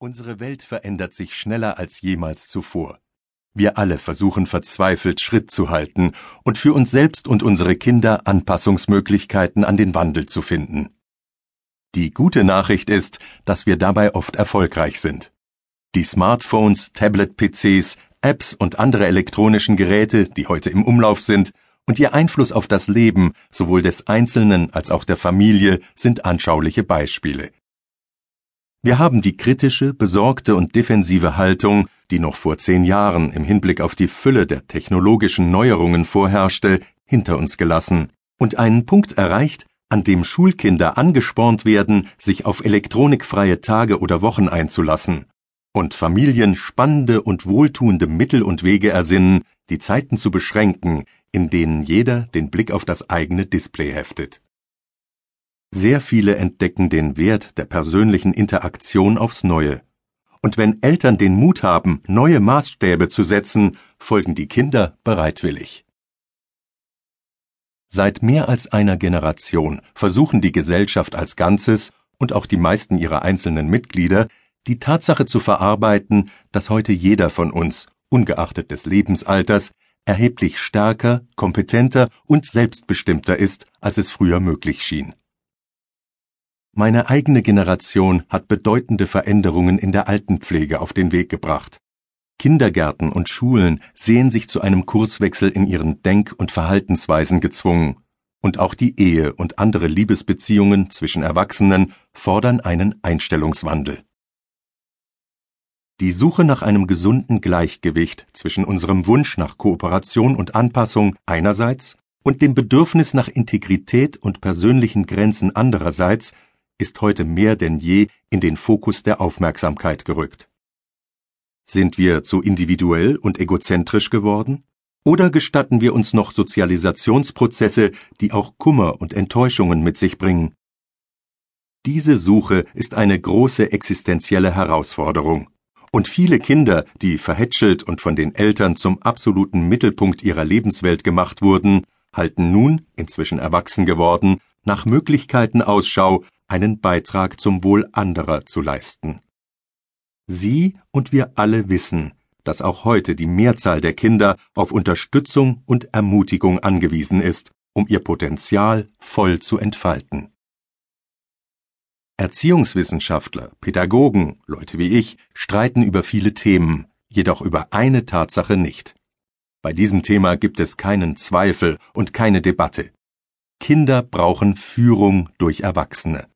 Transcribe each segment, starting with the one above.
Unsere Welt verändert sich schneller als jemals zuvor. Wir alle versuchen verzweifelt Schritt zu halten und für uns selbst und unsere Kinder Anpassungsmöglichkeiten an den Wandel zu finden. Die gute Nachricht ist, dass wir dabei oft erfolgreich sind. Die Smartphones, Tablet-PCs, Apps und andere elektronischen Geräte, die heute im Umlauf sind, und ihr Einfluss auf das Leben sowohl des Einzelnen als auch der Familie sind anschauliche Beispiele. Wir haben die kritische, besorgte und defensive Haltung, die noch vor zehn Jahren im Hinblick auf die Fülle der technologischen Neuerungen vorherrschte, hinter uns gelassen und einen Punkt erreicht, an dem Schulkinder angespornt werden, sich auf elektronikfreie Tage oder Wochen einzulassen und Familien spannende und wohltuende Mittel und Wege ersinnen, die Zeiten zu beschränken, in denen jeder den Blick auf das eigene Display heftet. Sehr viele entdecken den Wert der persönlichen Interaktion aufs Neue. Und wenn Eltern den Mut haben, neue Maßstäbe zu setzen, folgen die Kinder bereitwillig. Seit mehr als einer Generation versuchen die Gesellschaft als Ganzes und auch die meisten ihrer einzelnen Mitglieder, die Tatsache zu verarbeiten, dass heute jeder von uns, ungeachtet des Lebensalters, erheblich stärker, kompetenter und selbstbestimmter ist, als es früher möglich schien. Meine eigene Generation hat bedeutende Veränderungen in der Altenpflege auf den Weg gebracht. Kindergärten und Schulen sehen sich zu einem Kurswechsel in ihren Denk- und Verhaltensweisen gezwungen, und auch die Ehe und andere Liebesbeziehungen zwischen Erwachsenen fordern einen Einstellungswandel. Die Suche nach einem gesunden Gleichgewicht zwischen unserem Wunsch nach Kooperation und Anpassung einerseits und dem Bedürfnis nach Integrität und persönlichen Grenzen andererseits ist heute mehr denn je in den Fokus der Aufmerksamkeit gerückt. Sind wir zu individuell und egozentrisch geworden? Oder gestatten wir uns noch Sozialisationsprozesse, die auch Kummer und Enttäuschungen mit sich bringen? Diese Suche ist eine große existenzielle Herausforderung. Und viele Kinder, die verhätschelt und von den Eltern zum absoluten Mittelpunkt ihrer Lebenswelt gemacht wurden, halten nun, inzwischen erwachsen geworden, nach Möglichkeiten Ausschau, einen Beitrag zum Wohl anderer zu leisten. Sie und wir alle wissen, dass auch heute die Mehrzahl der Kinder auf Unterstützung und Ermutigung angewiesen ist, um ihr Potenzial voll zu entfalten. Erziehungswissenschaftler, Pädagogen, Leute wie ich, streiten über viele Themen, jedoch über eine Tatsache nicht. Bei diesem Thema gibt es keinen Zweifel und keine Debatte. Kinder brauchen Führung durch Erwachsene.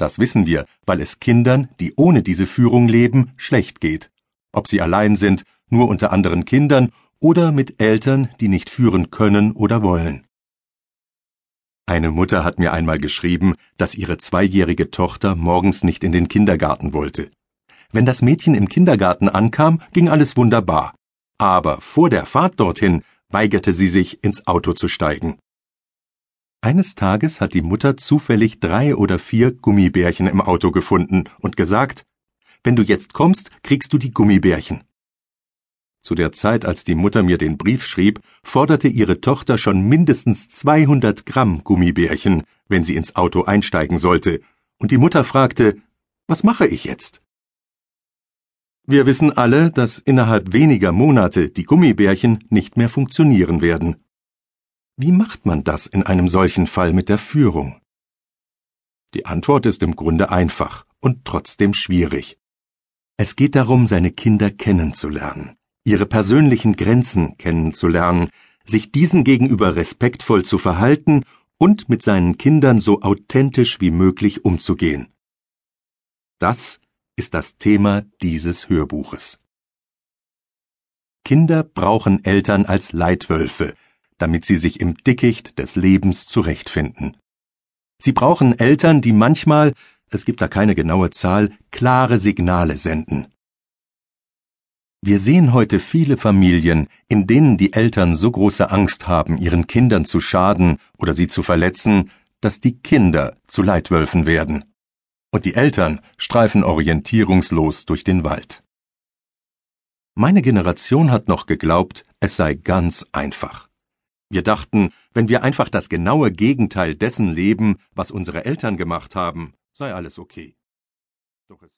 Das wissen wir, weil es Kindern, die ohne diese Führung leben, schlecht geht. Ob sie allein sind, nur unter anderen Kindern oder mit Eltern, die nicht führen können oder wollen. Eine Mutter hat mir einmal geschrieben, dass ihre zweijährige Tochter morgens nicht in den Kindergarten wollte. Wenn das Mädchen im Kindergarten ankam, ging alles wunderbar. Aber vor der Fahrt dorthin weigerte sie sich, ins Auto zu steigen. Eines Tages hat die Mutter zufällig drei oder vier Gummibärchen im Auto gefunden und gesagt, wenn du jetzt kommst, kriegst du die Gummibärchen. Zu der Zeit, als die Mutter mir den Brief schrieb, forderte ihre Tochter schon mindestens 200 Gramm Gummibärchen, wenn sie ins Auto einsteigen sollte, und die Mutter fragte, was mache ich jetzt? Wir wissen alle, dass innerhalb weniger Monate die Gummibärchen nicht mehr funktionieren werden. Wie macht man das in einem solchen Fall mit der Führung? Die Antwort ist im Grunde einfach und trotzdem schwierig. Es geht darum, seine Kinder kennenzulernen, ihre persönlichen Grenzen kennenzulernen, sich diesen gegenüber respektvoll zu verhalten und mit seinen Kindern so authentisch wie möglich umzugehen. Das ist das Thema dieses Hörbuches. Kinder brauchen Eltern als Leitwölfe, damit sie sich im Dickicht des Lebens zurechtfinden. Sie brauchen Eltern, die manchmal, es gibt da keine genaue Zahl, klare Signale senden. Wir sehen heute viele Familien, in denen die Eltern so große Angst haben, ihren Kindern zu schaden oder sie zu verletzen, dass die Kinder zu Leitwölfen werden. Und die Eltern streifen orientierungslos durch den Wald. Meine Generation hat noch geglaubt, es sei ganz einfach. Wir dachten, wenn wir einfach das genaue Gegenteil dessen leben, was unsere Eltern gemacht haben, sei alles okay. Doch es